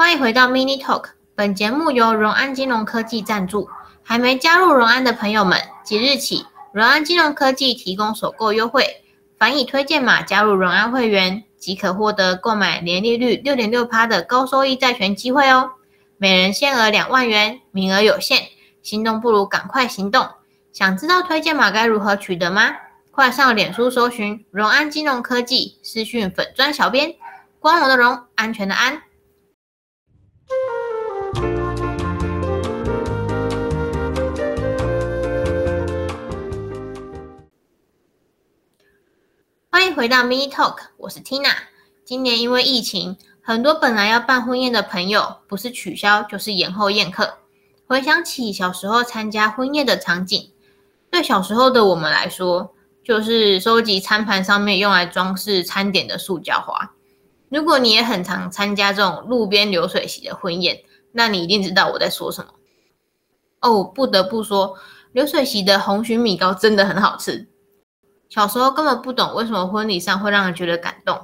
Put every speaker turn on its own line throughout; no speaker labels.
欢迎回到 Mini Talk，本节目由荣安金融科技赞助。还没加入荣安的朋友们，即日起，荣安金融科技提供首购优惠，凡以推荐码加入荣安会员，即可获得购买年利率六点六趴的高收益债权机会哦。每人限额两万元，名额有限，心动不如赶快行动。想知道推荐码该如何取得吗？快上脸书搜寻荣安金融科技，私讯粉专小编，光荣的荣，安全的安。欢迎回到 Mini Talk，我是 Tina。今年因为疫情，很多本来要办婚宴的朋友，不是取消就是延后宴客。回想起小时候参加婚宴的场景，对小时候的我们来说，就是收集餐盘上面用来装饰餐点的塑胶花。如果你也很常参加这种路边流水席的婚宴，那你一定知道我在说什么。哦，不得不说，流水席的红蟳米糕真的很好吃。小时候根本不懂为什么婚礼上会让人觉得感动，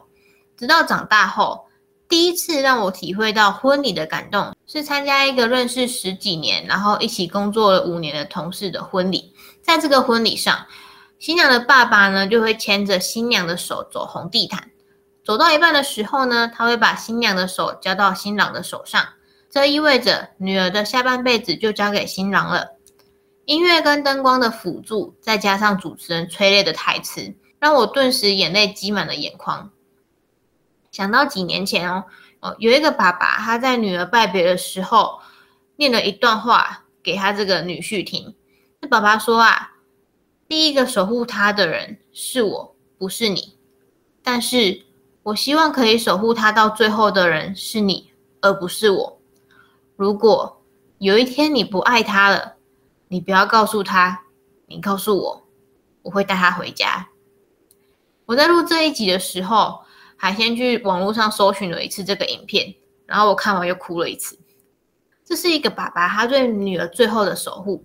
直到长大后，第一次让我体会到婚礼的感动，是参加一个认识十几年，然后一起工作了五年的同事的婚礼。在这个婚礼上，新娘的爸爸呢就会牵着新娘的手走红地毯，走到一半的时候呢，他会把新娘的手交到新郎的手上，这意味着女儿的下半辈子就交给新郎了。音乐跟灯光的辅助，再加上主持人催泪的台词，让我顿时眼泪积满了眼眶。想到几年前哦，哦，有一个爸爸他在女儿拜别的时候，念了一段话给他这个女婿听。那爸爸说啊，第一个守护他的人是我，不是你。但是我希望可以守护他到最后的人是你，而不是我。如果有一天你不爱他了，你不要告诉他，你告诉我，我会带他回家。我在录这一集的时候，还先去网络上搜寻了一次这个影片，然后我看完又哭了一次。这是一个爸爸他对女儿最后的守护。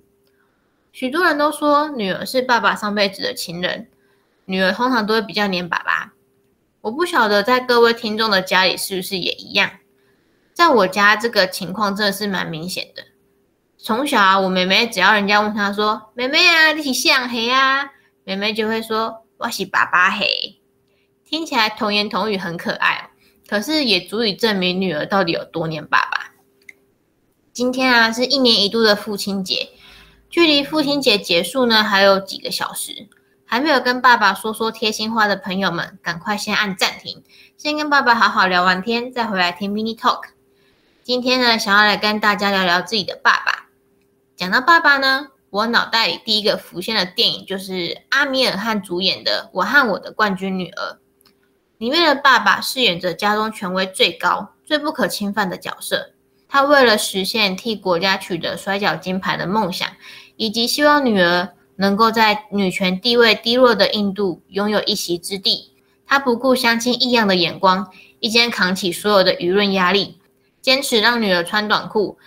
许多人都说女儿是爸爸上辈子的情人，女儿通常都会比较黏爸爸。我不晓得在各位听众的家里是不是也一样？在我家这个情况真的是蛮明显的。从小啊，我妹妹只要人家问她说：“妹妹啊，你是谁黑啊？”妹妹就会说：“我是爸爸黑。”听起来童言童语很可爱哦，可是也足以证明女儿到底有多黏爸爸。今天啊，是一年一度的父亲节，距离父亲节结束呢还有几个小时，还没有跟爸爸说说贴心话的朋友们，赶快先按暂停，先跟爸爸好好聊完天，再回来听 Mini Talk。今天呢，想要来跟大家聊聊自己的爸爸。讲到爸爸呢，我脑袋里第一个浮现的电影就是阿米尔汗主演的《我和我的冠军女儿》。里面的爸爸饰演着家中权威最高、最不可侵犯的角色。他为了实现替国家取得摔角金牌的梦想，以及希望女儿能够在女权地位低落的印度拥有一席之地，他不顾乡亲异样的眼光，一肩扛起所有的舆论压力，坚持让女儿穿短裤。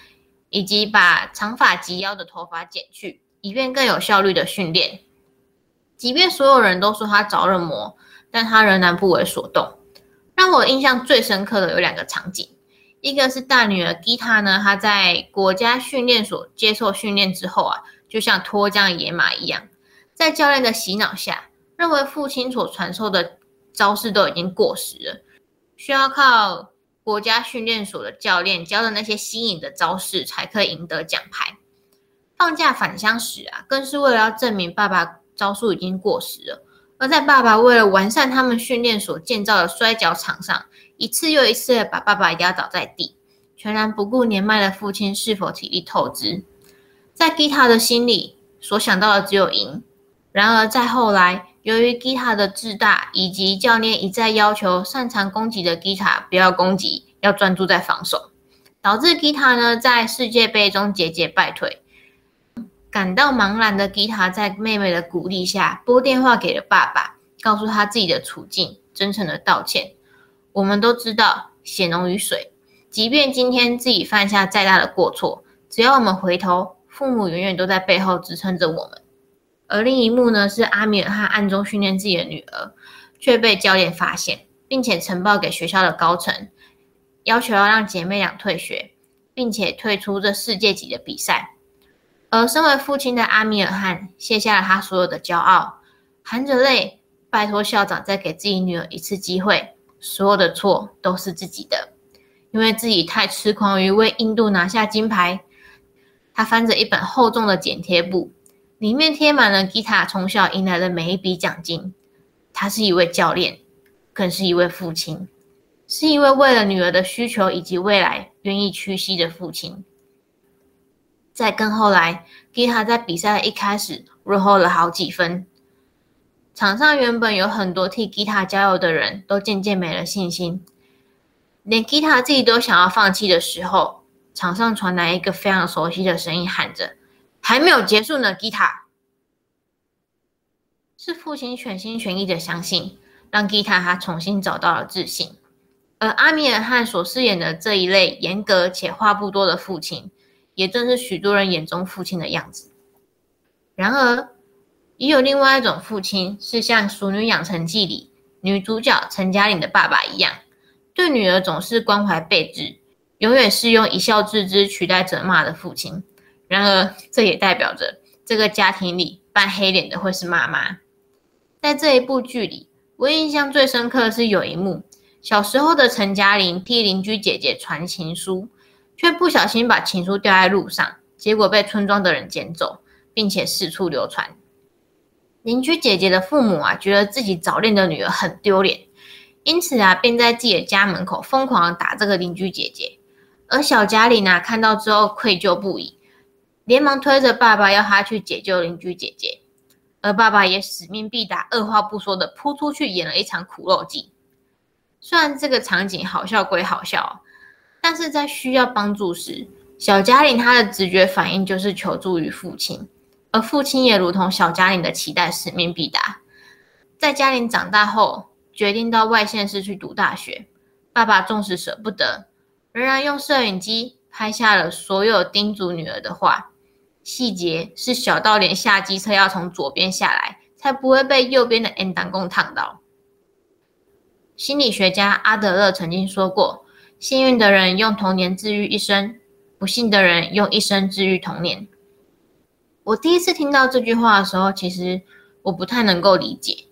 以及把长发及腰的头发剪去，以便更有效率的训练。即便所有人都说他着了魔，但他仍然不为所动。让我印象最深刻的有两个场景，一个是大女儿吉塔呢，她在国家训练所接受训练之后啊，就像脱缰的野马一样，在教练的洗脑下，认为父亲所传授的招式都已经过时了，需要靠。国家训练所的教练教的那些新颖的招式，才可以赢得奖牌。放假返乡时啊，更是为了要证明爸爸招数已经过时了。而在爸爸为了完善他们训练所建造的摔跤场上，一次又一次的把爸爸压倒在地，全然不顾年迈的父亲是否体力透支。在吉塔的心里，所想到的只有赢。然而在后来，由于吉塔的自大，以及教练一再要求擅长攻击的吉塔不要攻击，要专注在防守，导致吉塔呢在世界杯中节节败退。感到茫然的吉塔在妹妹的鼓励下拨电话给了爸爸，告诉他自己的处境，真诚的道歉。我们都知道血浓于水，即便今天自己犯下再大的过错，只要我们回头，父母永远都在背后支撑着我们。而另一幕呢，是阿米尔汗暗中训练自己的女儿，却被教练发现，并且呈报给学校的高层。要求要让姐妹俩退学，并且退出这世界级的比赛。而身为父亲的阿米尔汗卸下了他所有的骄傲，含着泪拜托校长再给自己女儿一次机会，所有的错都是自己的，因为自己太痴狂于为印度拿下金牌。他翻着一本厚重的剪贴簿，里面贴满了吉塔从小赢来的每一笔奖金。他是一位教练，更是一位父亲，是一位为了女儿的需求以及未来愿意屈膝的父亲。再更后来，吉塔在比赛一开始落后了好几分，场上原本有很多替吉塔加油的人都渐渐没了信心，连吉塔自己都想要放弃的时候，场上传来一个非常熟悉的声音，喊着：“还没有结束呢，吉塔。”是父亲全心全意的相信，让吉塔他重新找到了自信。而阿米尔汗所饰演的这一类严格且话不多的父亲。也正是许多人眼中父亲的样子。然而，也有另外一种父亲，是像《熟女养成记》里女主角陈嘉玲的爸爸一样，对女儿总是关怀备至，永远是用一笑置之取代责骂的父亲。然而，这也代表着这个家庭里扮黑脸的会是妈妈。在这一部剧里，我印象最深刻的是有一幕：小时候的陈嘉玲替邻居姐姐传情书。却不小心把情书掉在路上，结果被村庄的人捡走，并且四处流传。邻居姐姐的父母啊，觉得自己早恋的女儿很丢脸，因此啊，便在自己的家门口疯狂打这个邻居姐姐。而小嘉玲呢，看到之后愧疚不已，连忙推着爸爸要他去解救邻居姐姐，而爸爸也使命必达，二话不说的扑出去演了一场苦肉计。虽然这个场景好笑归好笑。但是在需要帮助时，小嘉玲她的直觉反应就是求助于父亲，而父亲也如同小嘉玲的期待，使命必达。在嘉玲长大后，决定到外县市去读大学，爸爸纵使舍不得，仍然用摄影机拍下了所有叮嘱女儿的话，细节是小到连下机车要从左边下来，才不会被右边的 N 档共烫到。心理学家阿德勒曾经说过。幸运的人用童年治愈一生，不幸的人用一生治愈童年。我第一次听到这句话的时候，其实我不太能够理解，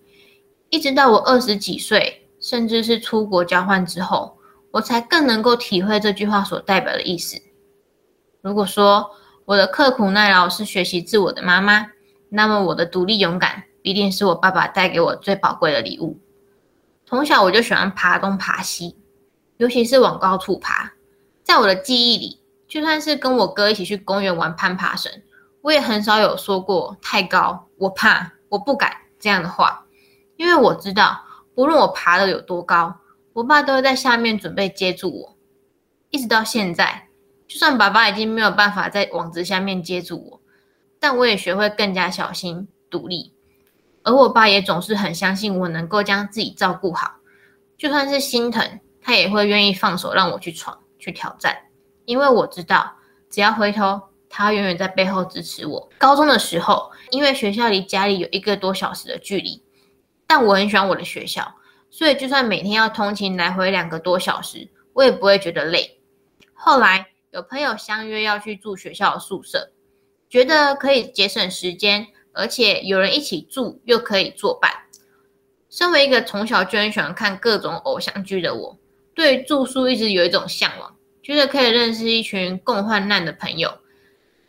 一直到我二十几岁，甚至是出国交换之后，我才更能够体会这句话所代表的意思。如果说我的刻苦耐劳是学习自我的妈妈，那么我的独立勇敢必定是我爸爸带给我最宝贵的礼物。从小我就喜欢爬东爬西。尤其是往高处爬，在我的记忆里，就算是跟我哥一起去公园玩攀爬绳，我也很少有说过太高，我怕，我不敢这样的话，因为我知道，无论我爬得有多高，我爸都会在下面准备接住我。一直到现在，就算爸爸已经没有办法在网子下面接住我，但我也学会更加小心独立，而我爸也总是很相信我能够将自己照顾好，就算是心疼。他也会愿意放手让我去闯、去挑战，因为我知道，只要回头，他永远在背后支持我。高中的时候，因为学校离家里有一个多小时的距离，但我很喜欢我的学校，所以就算每天要通勤来回两个多小时，我也不会觉得累。后来有朋友相约要去住学校宿舍，觉得可以节省时间，而且有人一起住又可以作伴。身为一个从小就很喜欢看各种偶像剧的我。对住宿一直有一种向往，觉得可以认识一群共患难的朋友，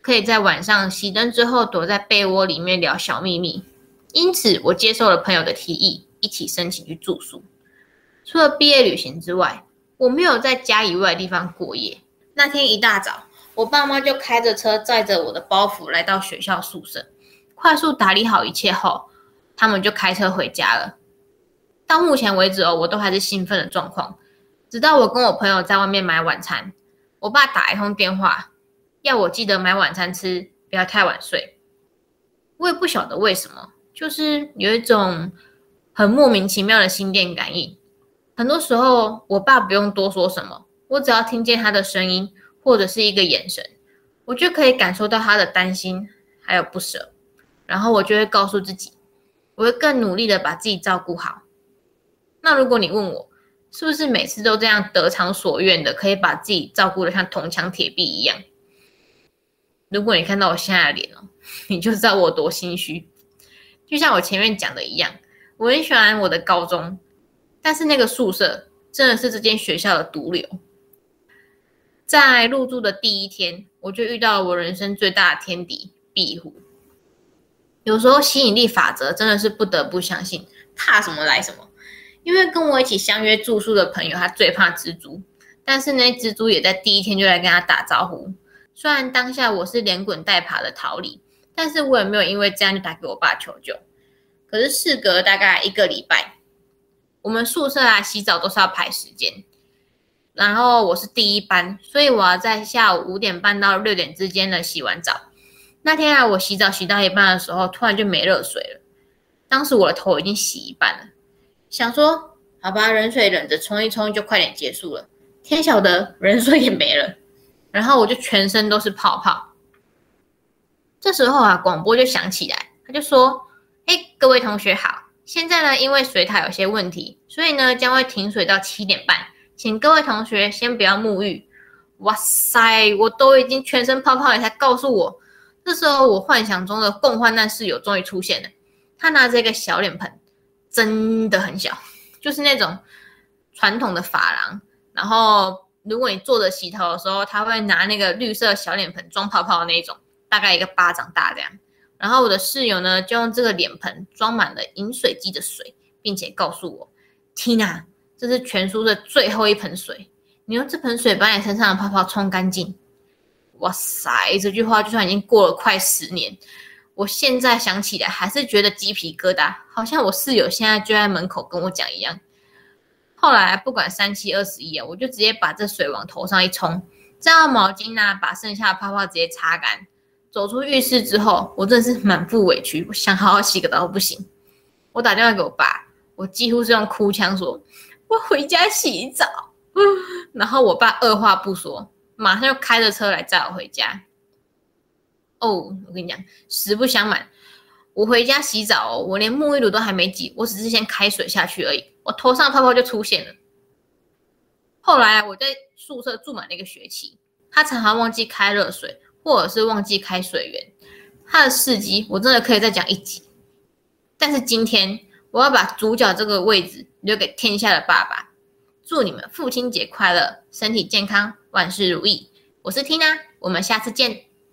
可以在晚上熄灯之后躲在被窝里面聊小秘密。因此，我接受了朋友的提议，一起申请去住宿。除了毕业旅行之外，我没有在家以外的地方过夜。那天一大早，我爸妈就开着车载着我的包袱来到学校宿舍，快速打理好一切后，他们就开车回家了。到目前为止哦，我都还是兴奋的状况。直到我跟我朋友在外面买晚餐，我爸打一通电话，要我记得买晚餐吃，不要太晚睡。我也不晓得为什么，就是有一种很莫名其妙的心电感应。很多时候，我爸不用多说什么，我只要听见他的声音或者是一个眼神，我就可以感受到他的担心还有不舍。然后我就会告诉自己，我会更努力的把自己照顾好。那如果你问我，是不是每次都这样得偿所愿的，可以把自己照顾得像铜墙铁壁一样？如果你看到我现在的脸哦，你就知道我多心虚。就像我前面讲的一样，我很喜欢我的高中，但是那个宿舍真的是这间学校的毒瘤。在入住的第一天，我就遇到了我人生最大的天敌——壁虎。有时候吸引力法则真的是不得不相信，怕什么来什么。因为跟我一起相约住宿的朋友，他最怕蜘蛛，但是呢，蜘蛛也在第一天就来跟他打招呼。虽然当下我是连滚带爬的逃离。但是我也没有因为这样就打给我爸求救。可是事隔大概一个礼拜，我们宿舍啊洗澡都是要排时间，然后我是第一班，所以我要在下午五点半到六点之间呢洗完澡。那天啊，我洗澡洗到一半的时候，突然就没热水了。当时我的头已经洗一半了，想说好吧，冷水忍着冲一冲就快点结束了。天晓得冷水也没了，然后我就全身都是泡泡。这时候啊，广播就响起来，他就说：“哎，各位同学好，现在呢，因为水塔有些问题，所以呢，将会停水到七点半，请各位同学先不要沐浴。”哇塞，我都已经全身泡泡了，才告诉我。这时候，我幻想中的共患难室友终于出现了。他拿着一个小脸盆，真的很小，就是那种传统的发廊。然后，如果你坐着洗头的时候，他会拿那个绿色小脸盆装泡泡的那种。大概一个巴掌大这样，然后我的室友呢，就用这个脸盆装满了饮水机的水，并且告诉我：“Tina，这是全宿的最后一盆水，你用这盆水把你身上的泡泡冲干净。”哇塞，这句话就算已经过了快十年，我现在想起来还是觉得鸡皮疙瘩，好像我室友现在就在门口跟我讲一样。后来不管三七二十一啊，我就直接把这水往头上一冲，再用毛巾呢把剩下的泡泡直接擦干。走出浴室之后，我真的是满腹委屈，我想好好洗个澡不行。我打电话给我爸，我几乎是用哭腔说：“ 回家洗澡。”然后我爸二话不说，马上就开着车来载我回家。哦，我跟你讲，实不相瞒，我回家洗澡哦，我连沐浴露都还没挤，我只是先开水下去而已，我头上泡泡就出现了。后来我在宿舍住满了一个学期，他常常忘记开热水。或者是忘记开水源，他的事迹我真的可以再讲一集。但是今天我要把主角这个位置留给天下的爸爸。祝你们父亲节快乐，身体健康，万事如意。我是 Tina，我们下次见。